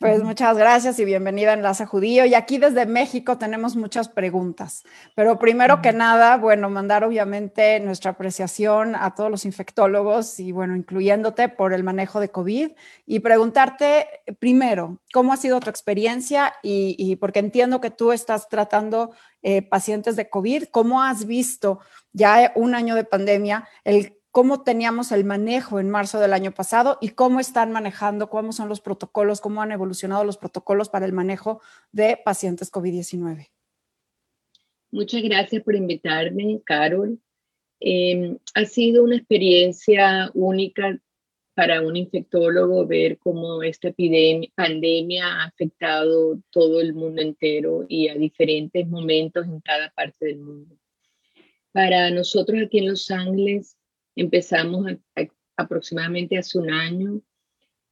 Pues muchas gracias y bienvenida a Enlace Judío. Y aquí desde México tenemos muchas preguntas. Pero primero que nada, bueno, mandar obviamente nuestra apreciación a todos los infectólogos y bueno, incluyéndote por el manejo de COVID y preguntarte primero, ¿cómo ha sido tu experiencia? Y, porque entiendo que tú estás tratando eh, pacientes de COVID, ¿cómo has visto ya un año de pandemia el cómo teníamos el manejo en marzo del año pasado y cómo están manejando, cómo son los protocolos, cómo han evolucionado los protocolos para el manejo de pacientes COVID-19. Muchas gracias por invitarme, Carol. Em, ha sido una experiencia única para un infectólogo ver cómo esta epidemia, pandemia ha afectado todo el mundo entero y a diferentes momentos en cada parte del mundo. Para nosotros aquí en Los Ángeles, Empezamos aproximadamente hace un año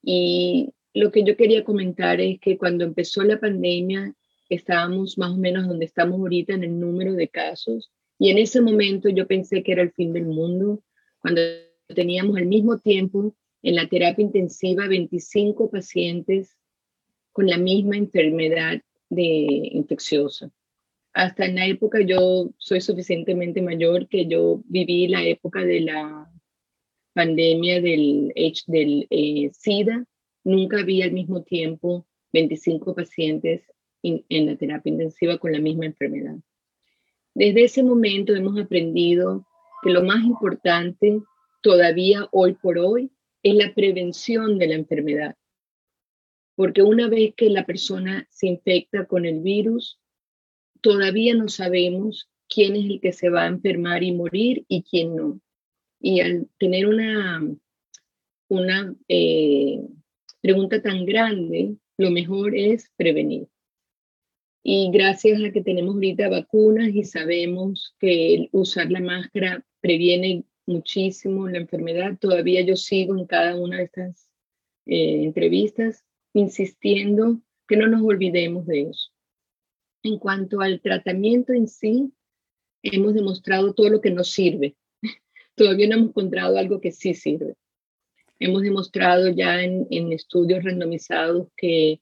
y lo que yo quería comentar es que cuando empezó la pandemia estábamos más o menos donde estamos ahorita en el número de casos y en ese momento yo pensé que era el fin del mundo. Cuando teníamos al mismo tiempo en la terapia intensiva 25 pacientes con la misma enfermedad de infecciosa hasta en la época yo soy suficientemente mayor que yo viví la época de la pandemia del, eh, SIDA. Nunca vi al mismo tiempo 25 pacientes en la terapia intensiva con la misma enfermedad. Desde ese momento hemos aprendido que lo más importante todavía hoy por hoy es la prevención de la enfermedad. Porque una vez que la persona se infecta con el virus, todavía no sabemos quién es el que se va a enfermar y morir y quién no. Y al tener una, una eh, pregunta tan grande, lo mejor es prevenir. Y gracias a que tenemos ahorita vacunas y sabemos que usar la máscara previene muchísimo la enfermedad, todavía yo sigo en cada una de estas eh, entrevistas insistiendo que no nos olvidemos de eso. En cuanto al tratamiento en sí, hemos demostrado todo lo que nos sirve. Todavía no hemos encontrado algo que sí sirve. Hemos demostrado ya en, estudios randomizados que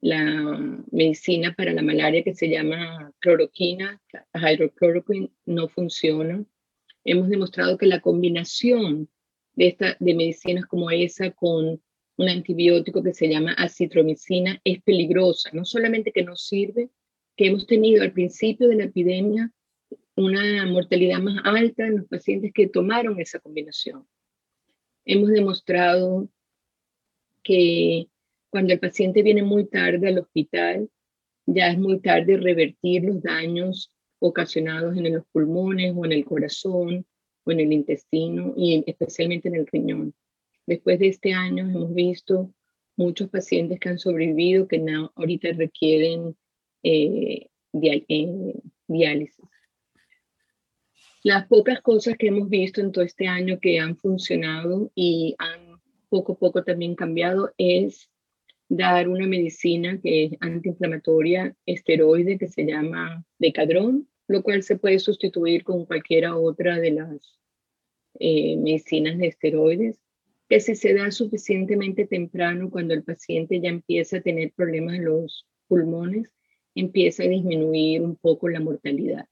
la medicina para la malaria que se llama cloroquina, hydrochloroquine, no funciona. Hemos demostrado que la combinación de, esta, de medicinas como esa con un antibiótico que se llama acitromicina es peligrosa, no solamente que no sirve, que hemos tenido al principio de la epidemia una mortalidad más alta en los pacientes que tomaron esa combinación. Hemos demostrado que cuando el paciente viene muy tarde al hospital, ya es muy tarde revertir los daños ocasionados en los pulmones o en el corazón o en el intestino y especialmente en el riñón. Después de este año hemos visto muchos pacientes que han sobrevivido que ahorita requieren eh, eh, diálisis. Las pocas cosas que hemos visto en todo este año que han funcionado y han poco a poco también cambiado es dar una medicina que es antiinflamatoria esteroide que se llama decadrón, lo cual se puede sustituir con cualquiera otra de las eh, medicinas de esteroides que si se da suficientemente temprano, cuando el paciente ya empieza a tener problemas en los pulmones, empieza a disminuir un poco la mortalidad.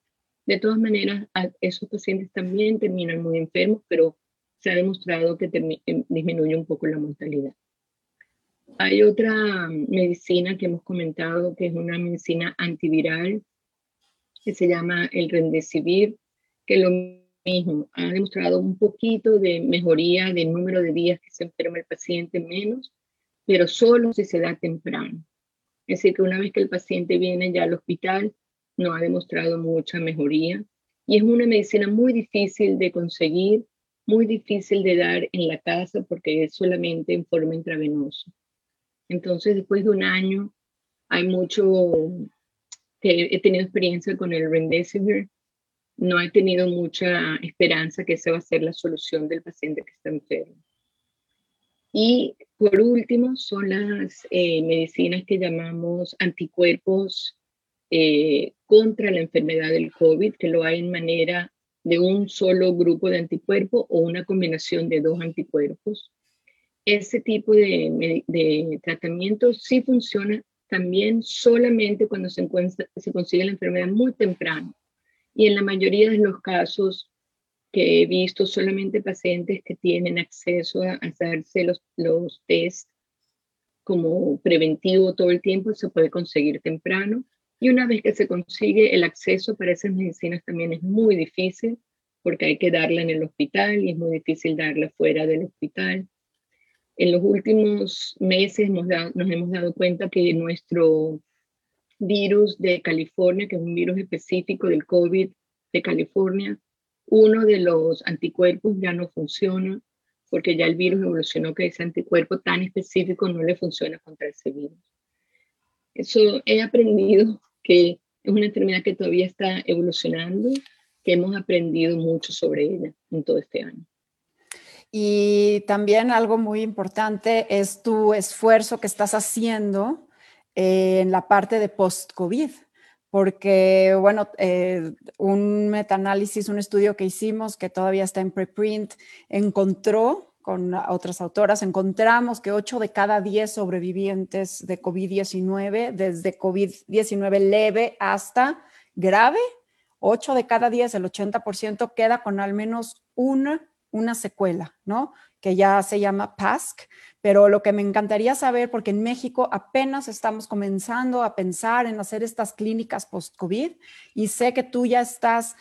De todas maneras, esos pacientes también terminan muy enfermos, pero se ha demostrado que em, disminuye un poco la mortalidad. Hay otra medicina que hemos comentado, que es una medicina antiviral, que se llama el Remdesivir, que lo ha demostrado un poquito de mejoría del número de días que se enferma el paciente menos, pero solo si se da temprano. Es decir, que una vez que el paciente viene ya al hospital, no ha demostrado mucha mejoría. Y es una medicina muy difícil de conseguir, muy difícil de dar en la casa porque es solamente en forma intravenosa. Entonces, después de un año, hay mucho que he tenido experiencia con el Remdesivir no he tenido mucha esperanza que esa va a ser la solución del paciente que está enfermo. Y por último, son las eh, medicinas que llamamos anticuerpos eh, contra la enfermedad del COVID, que lo hay en manera de un solo grupo de anticuerpos o una combinación de dos anticuerpos. ese tipo de, de, tratamiento sí funciona también solamente cuando se, encuentra, se consigue la enfermedad muy temprano. Y en la mayoría de los casos que he visto, solamente pacientes que tienen acceso a hacerse los, los test como preventivo todo el tiempo se puede conseguir temprano. Y una vez que se consigue el acceso para esas medicinas también es muy difícil porque hay que darla en el hospital y es muy difícil darla fuera del hospital. En los últimos meses nos, nos hemos dado cuenta que nuestro virus de California, que es un virus específico del COVID de California, uno de los anticuerpos ya no funciona porque ya el virus evolucionó que ese anticuerpo tan específico no le funciona contra ese virus. Eso he aprendido que es una enfermedad que todavía está evolucionando, que hemos aprendido mucho sobre ella en todo este año. Y también algo muy importante es tu esfuerzo que estás haciendo en la parte de post-COVID, porque, bueno, eh, un metaanálisis, un estudio que hicimos que todavía está en preprint, encontró con otras autoras, encontramos que 8 de cada 10 sobrevivientes de COVID-19, desde COVID-19 leve hasta grave, 8 de cada 10, el 80% queda con al menos una una secuela, ¿no? Que ya se llama PASC, pero lo que me encantaría saber, porque en México apenas estamos comenzando a pensar en hacer estas clínicas post-COVID y sé que tú ya estás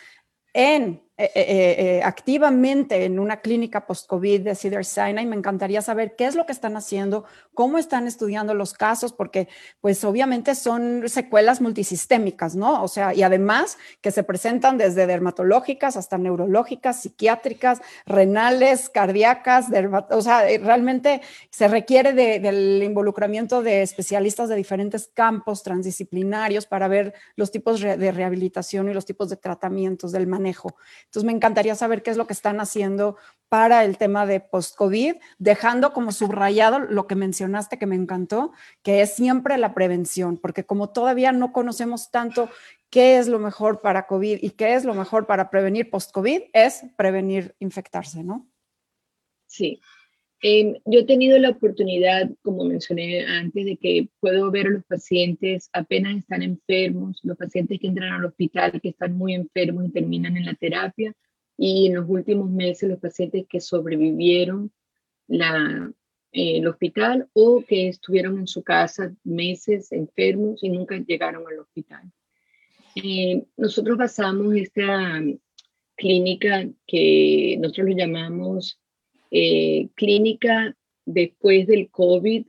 en eh, eh, eh, activamente en una clínica post-COVID de Cedar Sinai. Me encantaría saber qué es lo que están haciendo, cómo están estudiando los casos, porque pues obviamente son secuelas multisistémicas, ¿no? O sea, y además que se presentan desde dermatológicas hasta neurológicas, psiquiátricas, renales, cardíacas, o sea, realmente se requiere del involucramiento de especialistas de diferentes campos transdisciplinarios para ver los tipos de rehabilitación y los tipos de tratamientos del manejo. Entonces, me encantaría saber qué es lo que están haciendo para el tema de post-COVID, dejando como subrayado lo que mencionaste que me encantó, que es siempre la prevención, porque como todavía no conocemos tanto qué es lo mejor para COVID y qué es lo mejor para prevenir post-COVID, es prevenir infectarse, ¿no? Sí. Em, yo he tenido la oportunidad, como mencioné antes, de que puedo ver a los pacientes apenas están enfermos, los pacientes que entran al hospital, que están muy enfermos y terminan en la terapia, y en los últimos meses los pacientes que sobrevivieron la, eh, el hospital o que estuvieron en su casa meses enfermos y nunca llegaron al hospital. Eh, nosotros basamos esta clínica que nosotros lo llamamos eh, clínica después del COVID,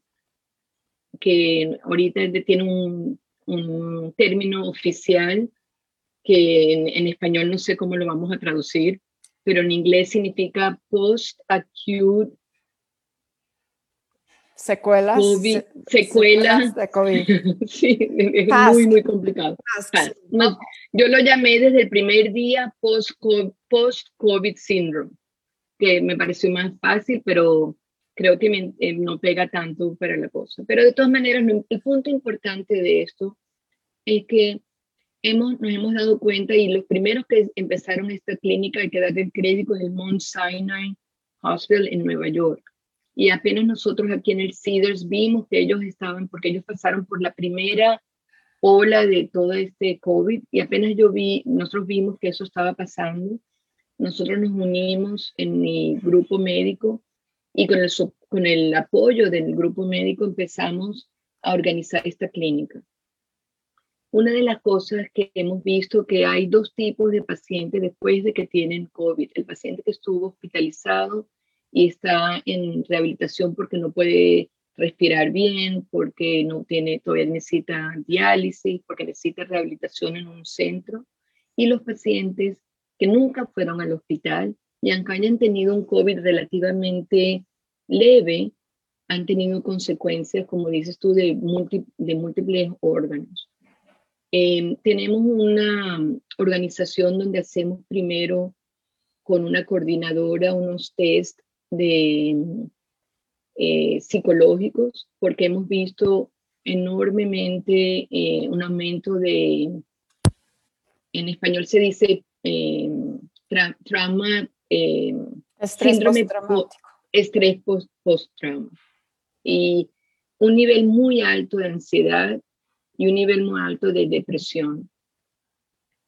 que ahorita tiene un, término oficial que en, español no sé cómo lo vamos a traducir, pero en inglés significa post-acute secuelas. secuelas. de COVID. sí, es muy, muy complicado. yo lo llamé desde el primer día post-COVID syndrome que me pareció más fácil, pero creo que eh, no pega tanto para la cosa. Pero de todas maneras, el punto importante de esto es que hemos, nos hemos dado cuenta y los primeros que empezaron esta clínica, hay que darle el crédito, es el Mount Sinai Hospital en Nueva York. Y apenas nosotros aquí en el Cedars vimos que ellos estaban, porque ellos pasaron por la primera ola de todo este COVID y apenas yo vi, nosotros vimos que eso estaba pasando nosotros nos unimos en mi grupo médico y con el, con el apoyo del grupo médico empezamos a organizar esta clínica. Una de las cosas que hemos visto que hay dos tipos de pacientes después de que tienen COVID. El paciente que estuvo hospitalizado y está en rehabilitación porque no puede respirar bien, porque no tiene, todavía necesita diálisis, porque necesita rehabilitación en un centro. Y los pacientes que nunca fueron al hospital y aunque hayan tenido un COVID relativamente leve, han tenido consecuencias, como dices tú, de, de múltiples órganos. Em, tenemos una organización donde hacemos primero con una coordinadora unos test de eh, psicológicos, porque hemos visto enormemente eh, un aumento de, en español se dice eh, trauma, eh, síndrome estrés post-trauma y un nivel muy alto de ansiedad y un nivel muy alto de depresión.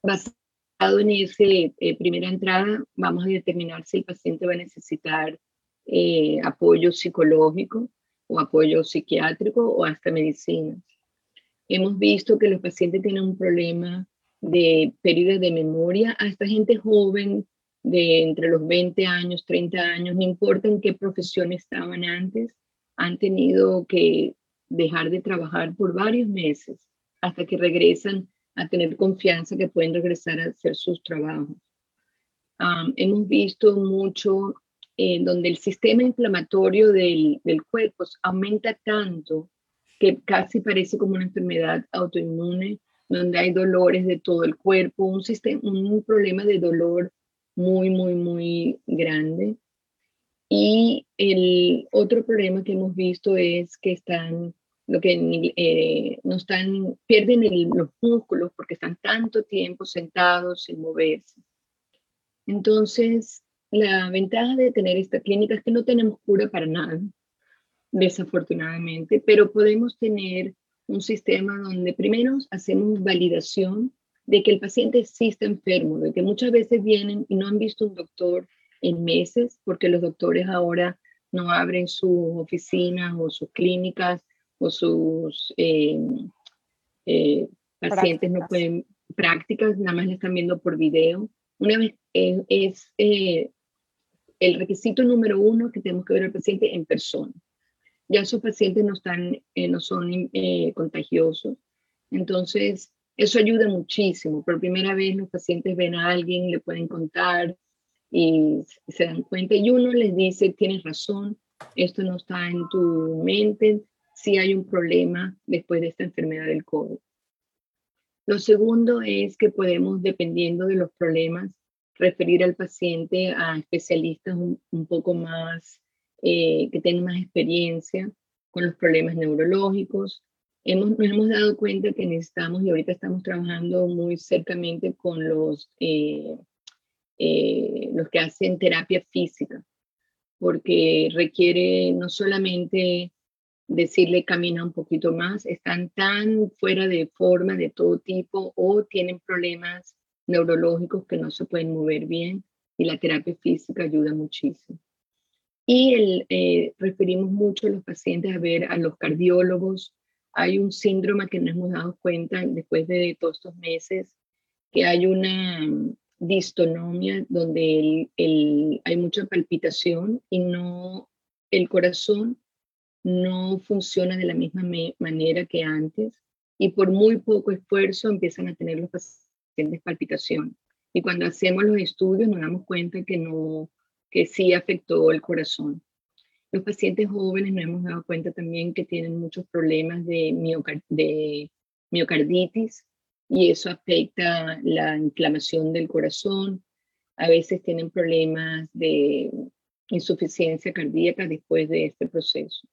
Basado en esa eh, primera entrada, vamos a determinar si el paciente va a necesitar eh, apoyo psicológico o apoyo psiquiátrico o hasta medicina. Hemos visto que los pacientes tienen un problema de pérdida de memoria, hasta gente joven de entre los 20 años, 30 años, no importa en qué profesión estaban antes, han tenido que dejar de trabajar por varios meses hasta que regresan a tener confianza que pueden regresar a hacer sus trabajos. hemos visto mucho en donde el sistema inflamatorio del, del cuerpo aumenta tanto que casi parece como una enfermedad autoinmune, donde hay dolores de todo el cuerpo, un, sistema, un problema de dolor muy, muy, muy grande. Y el otro problema que hemos visto es que están, lo que eh, no están, pierden los músculos porque están tanto tiempo sentados sin moverse. Entonces, la ventaja de tener esta clínica es que no tenemos cura para nada, desafortunadamente, pero podemos tener un sistema donde primero hacemos validación de que el paciente sí está enfermo, de que muchas veces vienen y no han visto un doctor en meses, porque los doctores ahora no abren sus oficinas o sus clínicas o sus eh, eh, pacientes no pueden prácticas, nada más le están viendo por video. Una vez eh, es el requisito número uno que tenemos que ver al paciente en persona. Ya esos pacientes no, están, eh, no son eh, contagiosos. Entonces, eso ayuda muchísimo. Por primera vez los pacientes ven a alguien, le pueden contar y se dan cuenta. Y uno les dice, tienes razón, esto no está en tu mente, si hay un problema después de esta enfermedad del COVID. Lo segundo es que podemos, dependiendo de los problemas, referir al paciente a especialistas un, poco más, eh, que tengan más experiencia con los problemas neurológicos. Hemos, nos hemos dado cuenta que necesitamos, y ahorita estamos trabajando muy cercamente con los, eh, eh, los que hacen terapia física, porque requiere no solamente decirle camina un poquito más, están tan fuera de forma de todo tipo o tienen problemas neurológicos que no se pueden mover bien y la terapia física ayuda muchísimo. Y eh, referimos mucho a los pacientes a ver a los cardiólogos. Hay un síndrome que nos hemos dado cuenta después de todos estos meses, que hay una mm, distonomia donde hay mucha palpitación y no el corazón no funciona de la misma manera que antes y por muy poco esfuerzo empiezan a tener los pacientes palpitación. Y cuando hacemos los estudios nos damos cuenta que, no, que sí afectó el corazón. Los pacientes jóvenes nos hemos dado cuenta también que tienen muchos problemas de, miocarditis y eso afecta la inflamación del corazón. A veces tienen problemas de insuficiencia cardíaca después de este proceso.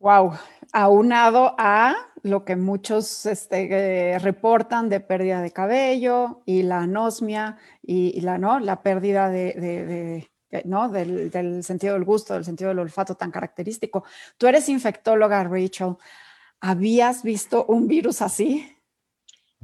Wow, aunado a lo que muchos este, eh, reportan de pérdida de cabello y la anosmia y, la, ¿no? la pérdida de, ¿no? Del, sentido del gusto, del sentido del olfato tan característico. Tú eres infectóloga, Rachel. ¿Habías visto un virus así?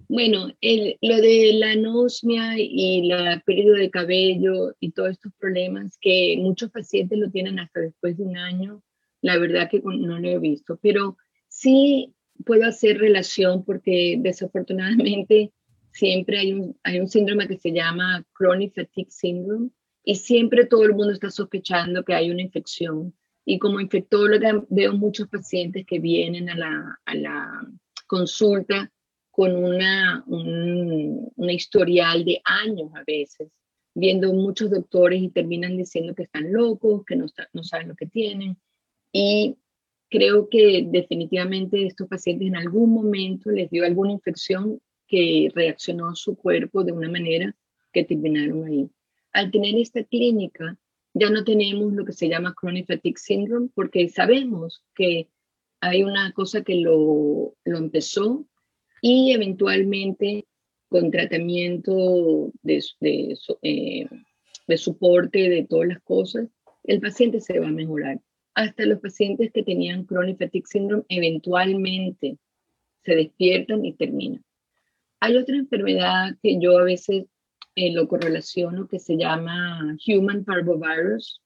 Bueno, lo de la anosmia y la pérdida de cabello y todos estos problemas que muchos pacientes lo tienen hasta después de un año, la verdad que no lo he visto, pero sí puedo hacer relación porque desafortunadamente siempre hay un, hay un síndrome que se llama chronic fatigue syndrome y siempre todo el mundo está sospechando que hay una infección. Y como infectóloga veo muchos pacientes que vienen a la, a la consulta con una, un, una historial de años a veces, viendo muchos doctores y terminan diciendo que están locos, que no, no saben lo que tienen. Y creo que definitivamente estos pacientes en algún momento les dio alguna infección que reaccionó su cuerpo de una manera que terminaron ahí. Al tener esta clínica, ya no tenemos lo que se llama chronic fatigue syndrome porque sabemos que hay una cosa que lo, lo empezó y eventualmente con tratamiento de, de eh, de soporte de todas las cosas, el paciente se va a mejorar. Hasta los pacientes que tenían chronic fatigue syndrome eventualmente se despiertan y terminan. Hay otra enfermedad que yo a veces eh, lo correlaciono que se llama Human Parvovirus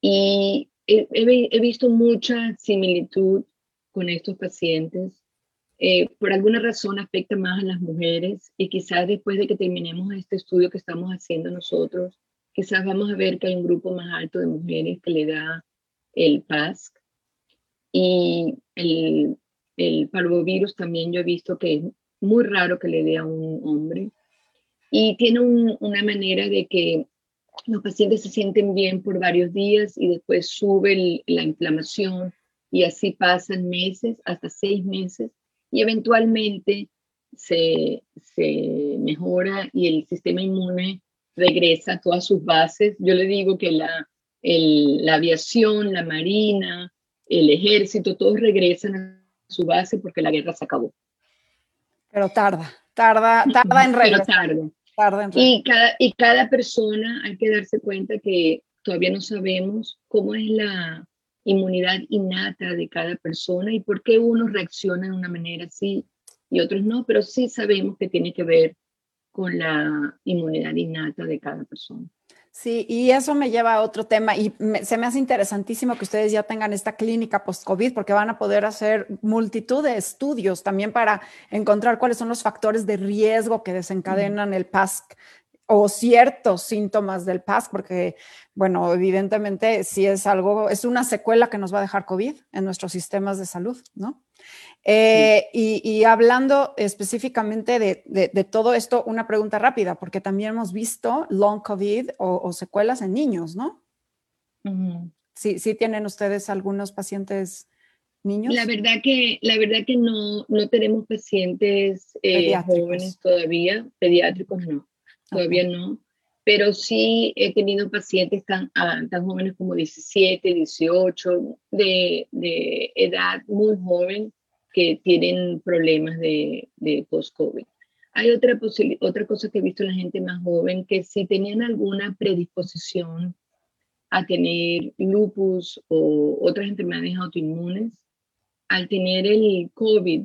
y he, he, visto mucha similitud con estos pacientes. Eh, por alguna razón afecta más a las mujeres y quizás después de que terminemos este estudio que estamos haciendo nosotros, quizás vamos a ver que hay un grupo más alto de mujeres que le da el PASC. Y el, el parvovirus también yo he visto que es muy raro que le dé a un hombre. Y tiene una manera de que los pacientes se sienten bien por varios días y después sube la inflamación y así pasan meses, hasta seis meses, y eventualmente se, se mejora y el sistema inmune regresa a todas sus bases. Yo le digo que la, la aviación, la marina, el ejército, todos regresan a su base porque la guerra se acabó. Pero tarda, tarda, tarda en regresar. Y cada, y cada persona hay que darse cuenta que todavía no sabemos cómo es la inmunidad innata de cada persona y por qué unos reaccionan de una manera así y otros no, pero sí sabemos que tiene que ver con la inmunidad innata de cada persona. Sí, y eso me lleva a otro tema y se me hace interesantísimo que ustedes ya tengan esta clínica post-COVID porque van a poder hacer multitud de estudios también para encontrar cuáles son los factores de riesgo que desencadenan el PASC o ciertos síntomas del PASC, porque, bueno, evidentemente sí es algo, es una secuela que nos va a dejar COVID en nuestros sistemas de salud, ¿no? Eh, y, hablando específicamente de, todo esto, una pregunta rápida, porque también hemos visto long COVID o, secuelas en niños, ¿no? sí, sí tienen ustedes algunos pacientes niños. La verdad que, la verdad que no, no tenemos pacientes eh, jóvenes todavía, pediátricos no, todavía no. Pero sí he tenido pacientes tan, ah, tan jóvenes como 17, 18, de, de edad muy joven, que tienen problemas de, de post-COVID. Hay otra, otra cosa que he visto en la gente más joven, que si tenían alguna predisposición a tener lupus o otras enfermedades autoinmunes, al tener el COVID,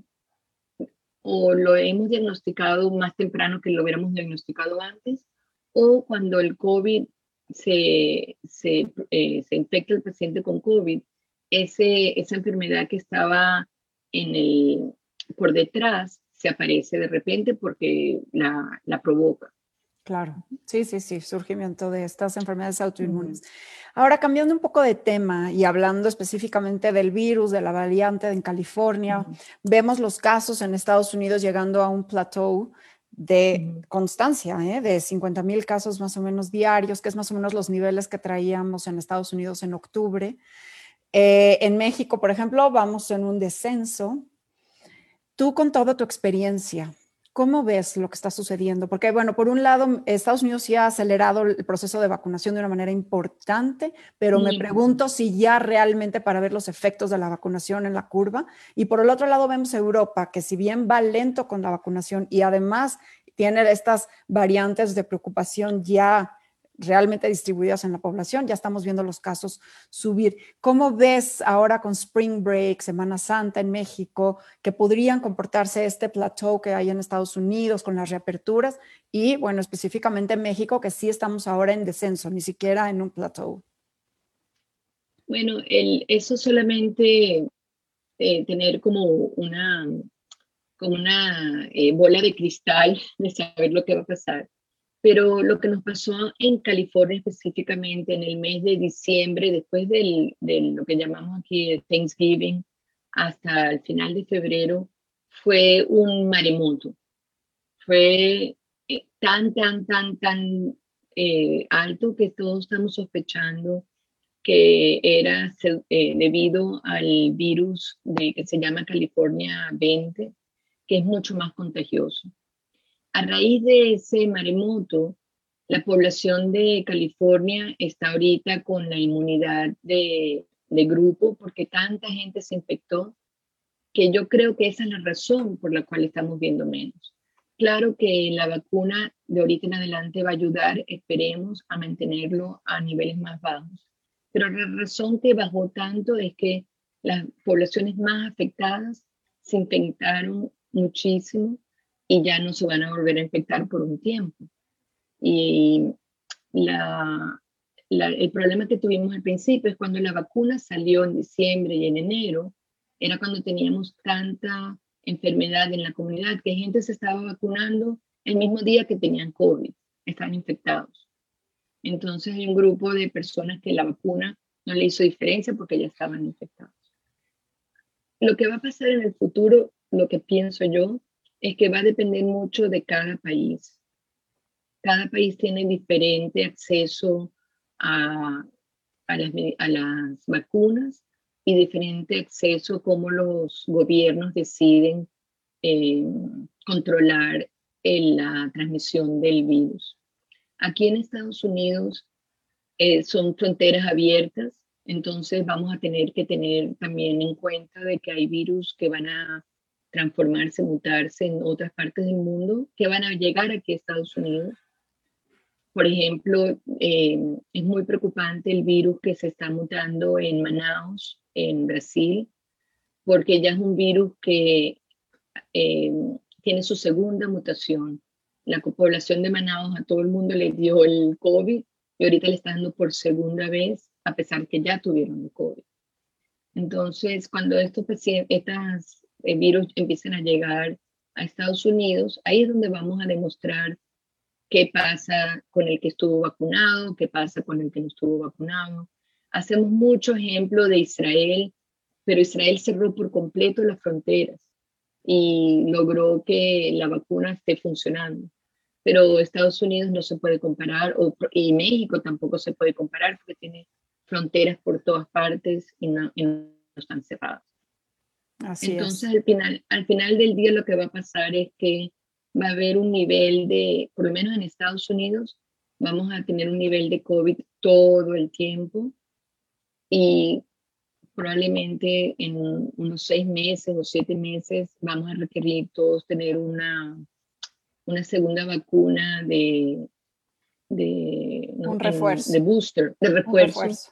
o lo hemos diagnosticado más temprano que lo hubiéramos diagnosticado antes, o cuando el COVID se, se, eh, infecta el paciente con COVID, esa enfermedad que estaba en el, por detrás se aparece de repente porque la, la provoca. Claro, sí, sí, sí, surgimiento de estas enfermedades autoinmunes. Ahora, cambiando un poco de tema y hablando específicamente del virus, de la variante en California, vemos los casos en Estados Unidos llegando a un plateau de constancia, ¿eh? de 50 mil casos más o menos diarios, que es más o menos los niveles que traíamos en Estados Unidos en octubre. Eh, en México, por ejemplo, vamos en un descenso. Tú con toda tu experiencia, ¿cómo ves lo que está sucediendo? Porque, bueno, por un lado, Estados Unidos sí ha acelerado el proceso de vacunación de una manera importante, pero me pregunto si ya realmente para ver los efectos de la vacunación en la curva. Y por el otro lado, vemos Europa, que si bien va lento con la vacunación y además tiene estas variantes de preocupación ya realmente distribuidas en la población. Ya estamos viendo los casos subir. ¿Cómo ves ahora con Spring Break, Semana Santa en México, que podrían comportarse este plateau que hay en Estados Unidos con las reaperturas? Y bueno, específicamente en México, que sí estamos ahora en descenso, ni siquiera en un plateau. Bueno, eso solamente eh, tener como una, como una eh, bola de cristal de saber lo que va a pasar pero lo que nos pasó en California específicamente en el mes de diciembre, después de lo que llamamos aquí Thanksgiving, hasta el final de febrero, fue un maremoto. Fue eh, tan, tan, tan, tan eh, alto que todos estamos sospechando que era eh, debido al virus de, que se llama California 20, que es mucho más contagioso. A raíz de ese maremoto, la población de California está ahorita con la inmunidad de, grupo porque tanta gente se infectó que yo creo que esa es la razón por la cual estamos viendo menos. claro que la vacuna de ahorita en adelante va a ayudar, esperemos, a mantenerlo a niveles más bajos. Pero la razón que bajó tanto es que las poblaciones más afectadas se infectaron muchísimo y ya no se van a volver a infectar por un tiempo. Y la, el problema que tuvimos al principio es cuando la vacuna salió en diciembre y en enero, era cuando teníamos tanta enfermedad en la comunidad que gente se estaba vacunando el mismo día que tenían COVID, estaban infectados. Entonces hay un grupo de personas que la vacuna no le hizo diferencia porque ya estaban infectados. Lo que va a pasar en el futuro, lo que pienso yo, es que va a depender mucho de cada país. Cada país tiene diferente acceso a, a, las, a vacunas y diferente acceso cómo los gobiernos deciden eh, controlar la transmisión del virus. Aquí en Estados Unidos eh, son fronteras abiertas, entonces vamos a tener que tener también en cuenta de que hay virus que van a transformarse, mutarse en otras partes del mundo, que van a llegar aquí a Estados Unidos. Por ejemplo, eh, es muy preocupante el virus que se está mutando en Manaus, en Brasil, porque ya es un virus que eh, tiene su segunda mutación. La población de Manaus a todo el mundo le dio el COVID y ahorita le está dando por segunda vez, a pesar que ya tuvieron el COVID. Entonces, cuando estos, eh, virus empiecen a llegar a Estados Unidos, ahí es donde vamos a demostrar qué pasa con el que estuvo vacunado, qué pasa con el que no estuvo vacunado. Hacemos mucho ejemplo de Israel, pero Israel cerró por completo las fronteras y logró que la vacuna esté funcionando pero Estados Unidos no se puede comparar, o, y México tampoco se puede comparar porque tiene fronteras por todas partes y no, están cerradas. Así Entonces, Al, final, al final del día lo que va a pasar es que va a haber un nivel de, por lo menos en Estados Unidos, vamos a tener un nivel de COVID todo el tiempo y probablemente en unos seis meses o siete meses vamos a requerir todos tener una una segunda vacuna de, de, un refuerzo. de booster, de refuerzo,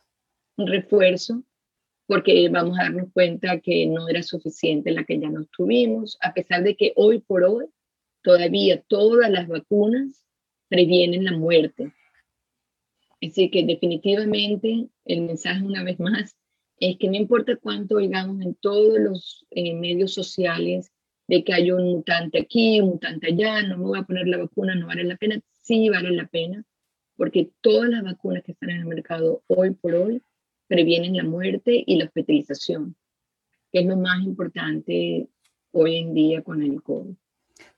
un refuerzo. Porque vamos a darnos cuenta que no era suficiente la que ya nos tuvimos, a pesar de que hoy por hoy todavía todas las vacunas previenen la muerte. Así que definitivamente el mensaje una vez más es que no importa cuánto oigamos en todos los eh, medios sociales de que hay un mutante aquí, un mutante allá, no me voy a poner la vacuna, no vale la pena. Sí vale la pena, porque todas las vacunas que están en el mercado hoy por hoy previenen la muerte y la hospitalización, que es lo más importante hoy en día con el COVID.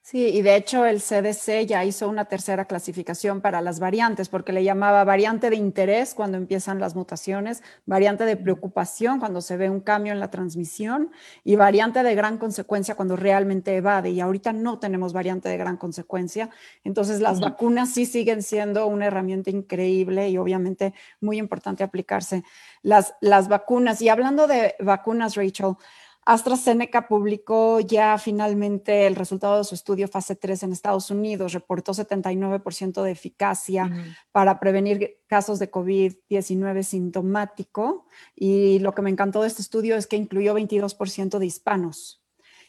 Sí, y de hecho el CDC ya hizo una tercera clasificación para las variantes, porque le llamaba variante de interés cuando empiezan las mutaciones, variante de preocupación cuando se ve un cambio en la transmisión y variante de gran consecuencia cuando realmente evade. Y ahorita no tenemos variante de gran consecuencia. Entonces las vacunas sí siguen siendo una herramienta increíble y obviamente muy importante aplicarse las, las vacunas. Y hablando de vacunas, Rachel, AstraZeneca publicó ya finalmente el resultado de su estudio fase 3 en Estados Unidos, reportó 79% de eficacia para prevenir casos de COVID-19 sintomático. Y lo que me encantó de este estudio es que incluyó 22% de hispanos,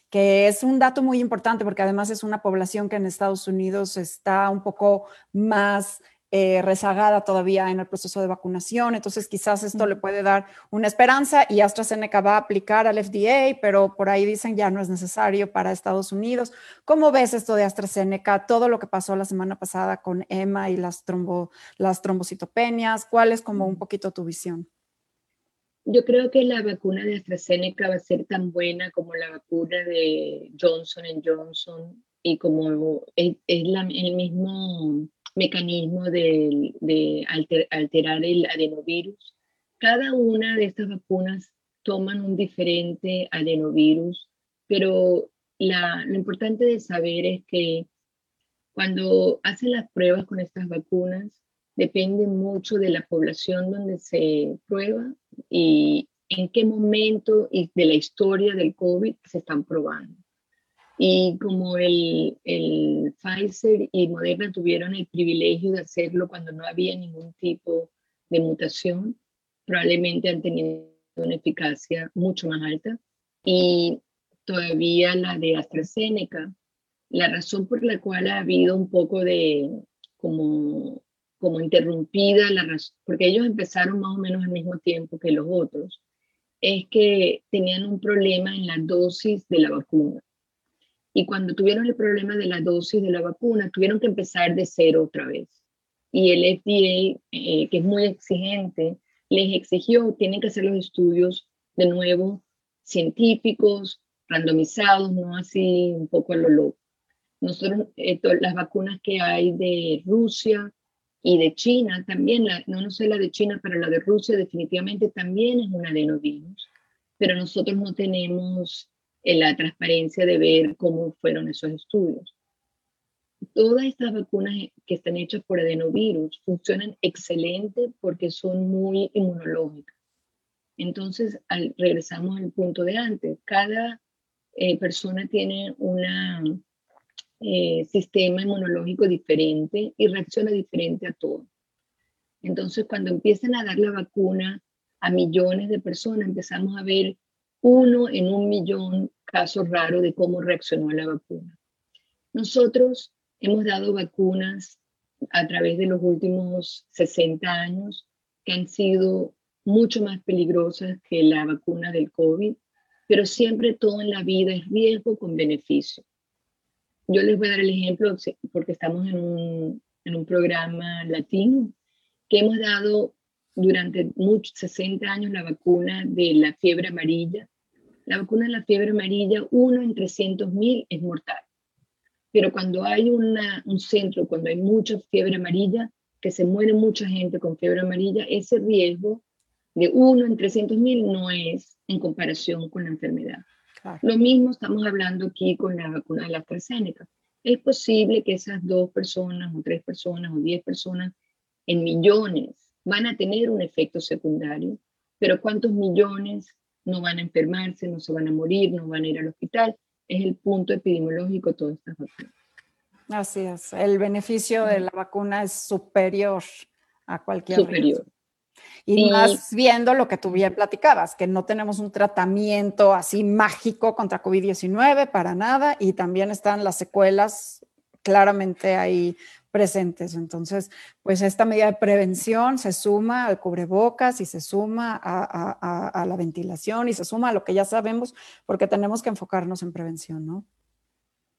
que es un dato muy importante porque además es una población que en Estados Unidos está un poco más eh, rezagada todavía en el proceso de vacunación. Entonces, quizás esto le puede dar una esperanza y AstraZeneca va a aplicar al FDA, pero por ahí dicen ya no es necesario para Estados Unidos. ¿Cómo ves esto de AstraZeneca? Todo lo que pasó la semana pasada con EMA y las, trombo, las trombocitopenias. ¿Cuál es como un poquito tu visión? Yo creo que la vacuna de AstraZeneca va a ser tan buena como la vacuna de Johnson Johnson y como es, el mismo mecanismo de, alterar el adenovirus. Cada una de estas vacunas toman un diferente adenovirus, pero lo importante de saber es que cuando hacen las pruebas con estas vacunas, depende mucho de la población donde se prueba y en qué momento y de la historia del COVID se están probando. Y como el, Pfizer y Moderna tuvieron el privilegio de hacerlo cuando no había ningún tipo de mutación, probablemente han tenido una eficacia mucho más alta. Y todavía la de AstraZeneca, la razón por la cual ha habido un poco de como, como interrumpida, la razón, porque ellos empezaron más o menos al mismo tiempo que los otros, es que tenían un problema en la dosis de la vacuna. Y cuando tuvieron el problema de la dosis de la vacuna, tuvieron que empezar de cero otra vez. Y el FDA, eh, que es muy exigente, les exigió, tienen que hacer los estudios de nuevo científicos, randomizados, no así un poco a lo loco. Nosotros, las vacunas que hay de Rusia y de China, también, no, no sé la de China, pero la de Rusia definitivamente también es un adenovirus, pero nosotros no tenemos eh, la transparencia de ver cómo fueron esos estudios. Todas estas vacunas que están hechas por adenovirus funcionan excelente porque son muy inmunológicas. Entonces, al, regresamos al punto de antes. Cada eh, persona tiene un eh, sistema inmunológico diferente y reacciona diferente a todo. Entonces, cuando empiezan a dar la vacuna a millones de personas, empezamos a ver uno en un millón casos raros de cómo reaccionó a la vacuna. Nosotros hemos dado vacunas a través de los últimos 60 años que han sido mucho más peligrosas que la vacuna del COVID pero siempre todo en la vida es riesgo con beneficio. Yo les voy a dar el ejemplo porque estamos en un, en un programa latino que hemos dado durante muchos, 60 años la vacuna de la fiebre amarilla. La vacuna de la fiebre amarilla, uno en 300 mil es mortal. Pero cuando hay una, un centro, cuando hay mucha fiebre amarilla, que se muere mucha gente con fiebre amarilla, ese riesgo de uno en 300 mil no es en comparación con la enfermedad. Lo mismo estamos hablando aquí con la vacuna de la AstraZeneca. Es posible que esas dos personas o tres personas o diez personas en millones van a tener un efecto secundario, pero ¿cuántos millones no van a enfermarse, no se van a morir, no van a ir al hospital? Es el punto epidemiológico de todas estas vacunas. Así es, el beneficio de la vacuna es superior a cualquier superior. Y, más viendo lo que tú bien platicabas, que no tenemos un tratamiento así mágico contra COVID-19 para nada y también están las secuelas claramente ahí presentes. Entonces, pues esta medida de prevención se suma al cubrebocas y se suma a, la ventilación y se suma a lo que ya sabemos porque tenemos que enfocarnos en prevención, ¿no?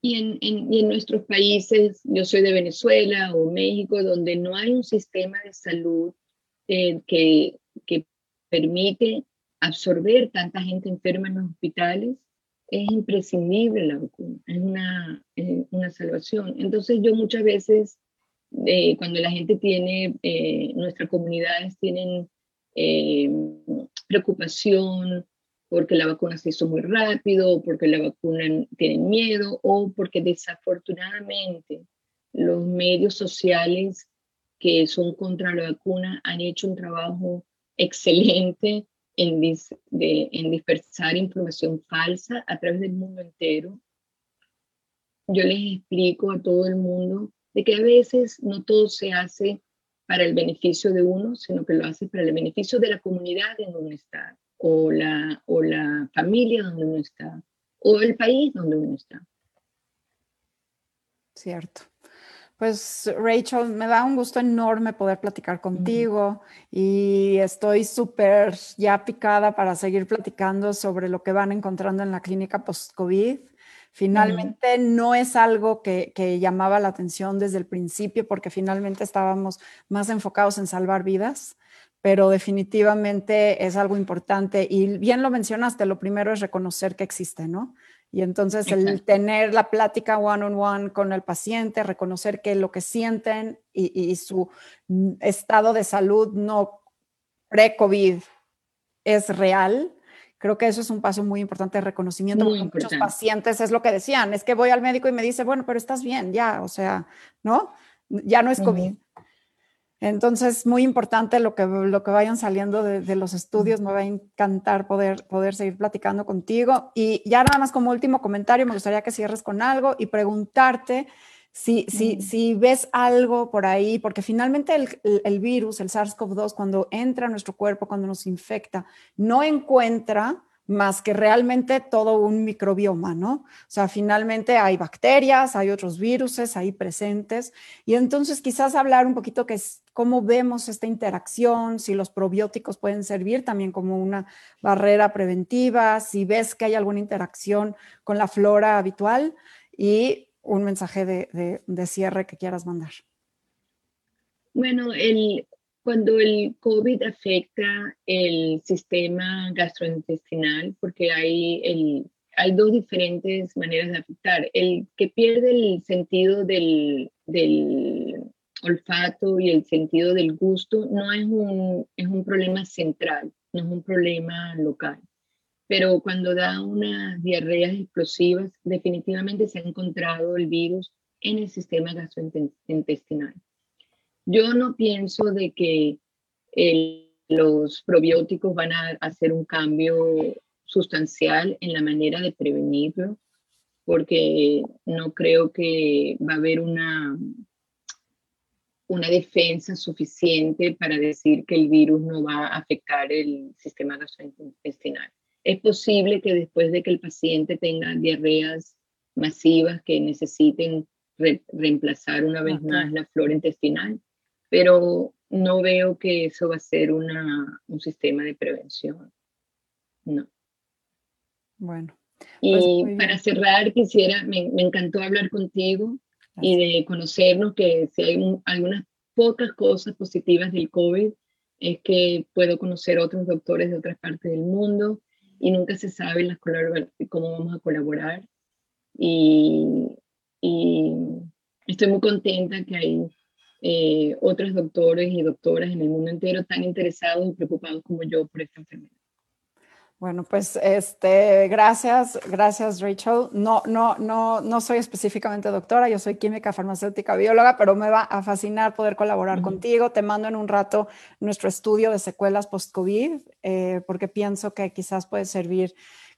Y en, y en, nuestros países, yo soy de Venezuela o México, donde no hay un sistema de salud eh, que, que permite absorber tanta gente enferma en los hospitales, es imprescindible la vacuna, es una, una salvación. Entonces yo muchas veces, eh, cuando la gente tiene, eh, nuestras comunidades tienen eh, preocupación porque la vacuna se hizo muy rápido, porque la vacuna tienen miedo o porque desafortunadamente los medios sociales que son contra la vacuna han hecho un trabajo excelente en, en dispersar información falsa a través del mundo entero. Yo les explico a todo el mundo de que a veces no todo se hace para el beneficio de uno, sino que lo hace para el beneficio de la comunidad en donde está, o la, o la familia donde uno está, o el país donde uno está. Cierto. Pues Rachel, me da un gusto enorme poder platicar contigo y estoy súper ya picada para seguir platicando sobre lo que van encontrando en la clínica post-COVID. Finalmente no es algo que, que, llamaba la atención desde el principio porque finalmente estábamos más enfocados en salvar vidas, pero definitivamente es algo importante y bien lo mencionaste, lo primero es reconocer que existe, ¿no? Y entonces el tener la plática one on one con el paciente, reconocer que lo que sienten y, su estado de salud no pre-COVID es real, creo que eso es un paso muy importante de reconocimiento. Muy Muchos pacientes es lo que decían, es que voy al médico y me dice, bueno, pero estás bien, ya, o sea, ¿no? Ya no es COVID. Entonces, muy importante lo que, lo que vayan saliendo de, los estudios. Me va a encantar poder, poder seguir platicando contigo. Y ya nada más como último comentario, me gustaría que cierres con algo y preguntarte si, si, si ves algo por ahí, porque finalmente el, el virus, el SARS-CoV-2, cuando entra a nuestro cuerpo, cuando nos infecta, no encuentra más que realmente todo un microbioma, ¿no? O sea, finalmente hay bacterias, hay otros virus ahí presentes, y entonces quizás hablar un poquito que es cómo vemos esta interacción, si los probióticos pueden servir también como una barrera preventiva, si ves que hay alguna interacción con la flora habitual y un mensaje de, de cierre que quieras mandar. Bueno, el, cuando el COVID afecta el sistema gastrointestinal, porque hay, el, hay dos diferentes maneras de afectar. El que pierde el sentido del, del olfato y el sentido del gusto no es un, es un problema central, no es un problema local. Pero cuando da unas diarreas explosivas, definitivamente se ha encontrado el virus en el sistema gastrointestinal. Yo no pienso de que los probióticos van a hacer un cambio sustancial en la manera de prevenirlo, porque no creo que va a haber una, una defensa suficiente para decir que el virus no va a afectar el sistema gastrointestinal. Es posible que después de que el paciente tenga diarreas masivas que necesiten reemplazar una vez más la flora intestinal, pero no veo que eso va a ser una, un sistema de prevención. No. Bueno. y pues, para cerrar, quisiera, me, encantó hablar contigo y de conocernos que si hay algunas pocas cosas positivas del COVID, es que puedo conocer otros doctores de otras partes del mundo y nunca se sabe las cómo vamos a colaborar. Y, estoy muy contenta que hay eh, otros doctores y doctoras en el mundo entero tan interesados y preocupados como yo por esta enfermedad. Bueno, pues este, gracias, gracias Rachel. No, no, no, no soy específicamente doctora, yo soy química, farmacéutica, bióloga, pero me va a fascinar poder colaborar contigo. Te mando en un rato nuestro estudio de secuelas post-COVID, eh, porque pienso que quizás puede servir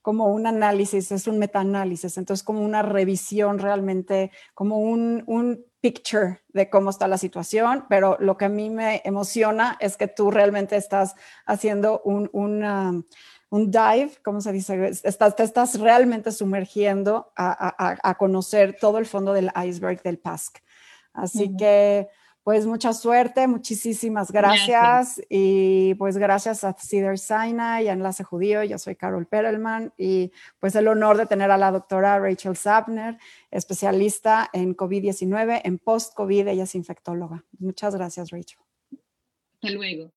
como un análisis, es un metaanálisis, entonces como una revisión realmente, como un, un picture de cómo está la situación, pero lo que a mí me emociona es que tú realmente estás haciendo un, un, un dive, ¿cómo se dice? Estás, te estás realmente sumergiendo a, a, a, conocer todo el fondo del iceberg del PASC. Así que pues mucha suerte, muchísimas gracias. Y pues gracias a Cedar Sinai y a Enlace Judío. Yo soy Carol Perelman y pues el honor de tener a la doctora Rachel Sapner, especialista en COVID-19, en post-COVID, ella es infectóloga. Muchas gracias, Rachel. Hasta luego.